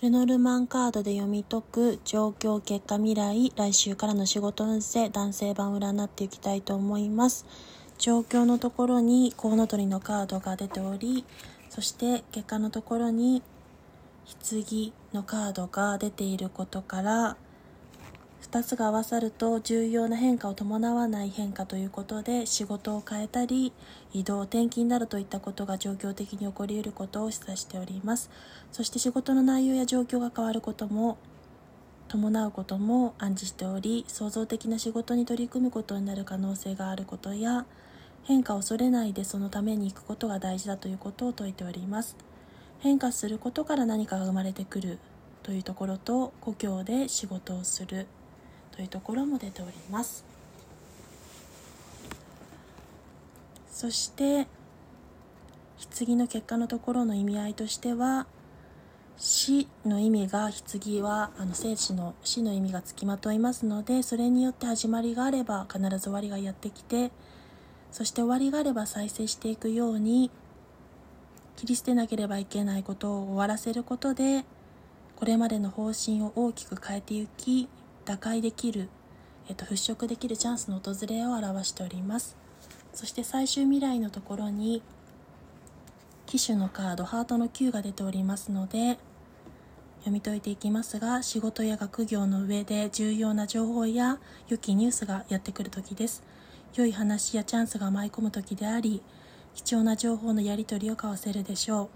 ルノルマンカードで読み解く状況結果未来来週からの仕事運勢男性版占っていきたいと思います。状況のところにコウノトリのカードが出ておりそして結果のところに棺のカードが出ていることから2つが合わさると重要な変化を伴わない変化ということで仕事を変えたり移動転勤などといったことが状況的に起こり得ることを示唆しております。そして仕事の内容や状況が変わることも伴うことも暗示しており創造的な仕事に取り組むことになる可能性があることや変化を恐れないでそのために行くことが大事だということを説いております。変化することから何かが生まれてくるというところと故郷で仕事をする。というところも出ております。そして棺の結果のところの意味合いとしては死の意味が棺はあの生死の死の意味がつきまといますのでそれによって始まりがあれば必ず終わりがやってきてそして終わりがあれば再生していくように切り捨てなければいけないことを終わらせることでこれまでの方針を大きく変えていき打開できる、えっと、払拭できるチャンスの訪れを表しております。そして最終未来のところに機種のカードハートの9が出ておりますので読み解いていきますが仕事や学業の上で重要な情報や良きニュースがやってくる時です。良い話やチャンスが舞い込む時であり貴重な情報のやり取りを交わせるでしょ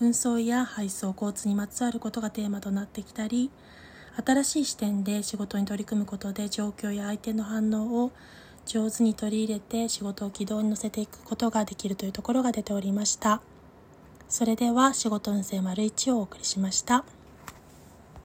う。運送や配送交通にまつわることがテーマとなってきたり新しい視点で仕事に取り組むことで状況や相手の反応を上手に取り入れて仕事を軌道に乗せていくことができるというところが出ておりました。それでは仕事運勢丸1をお送りしました。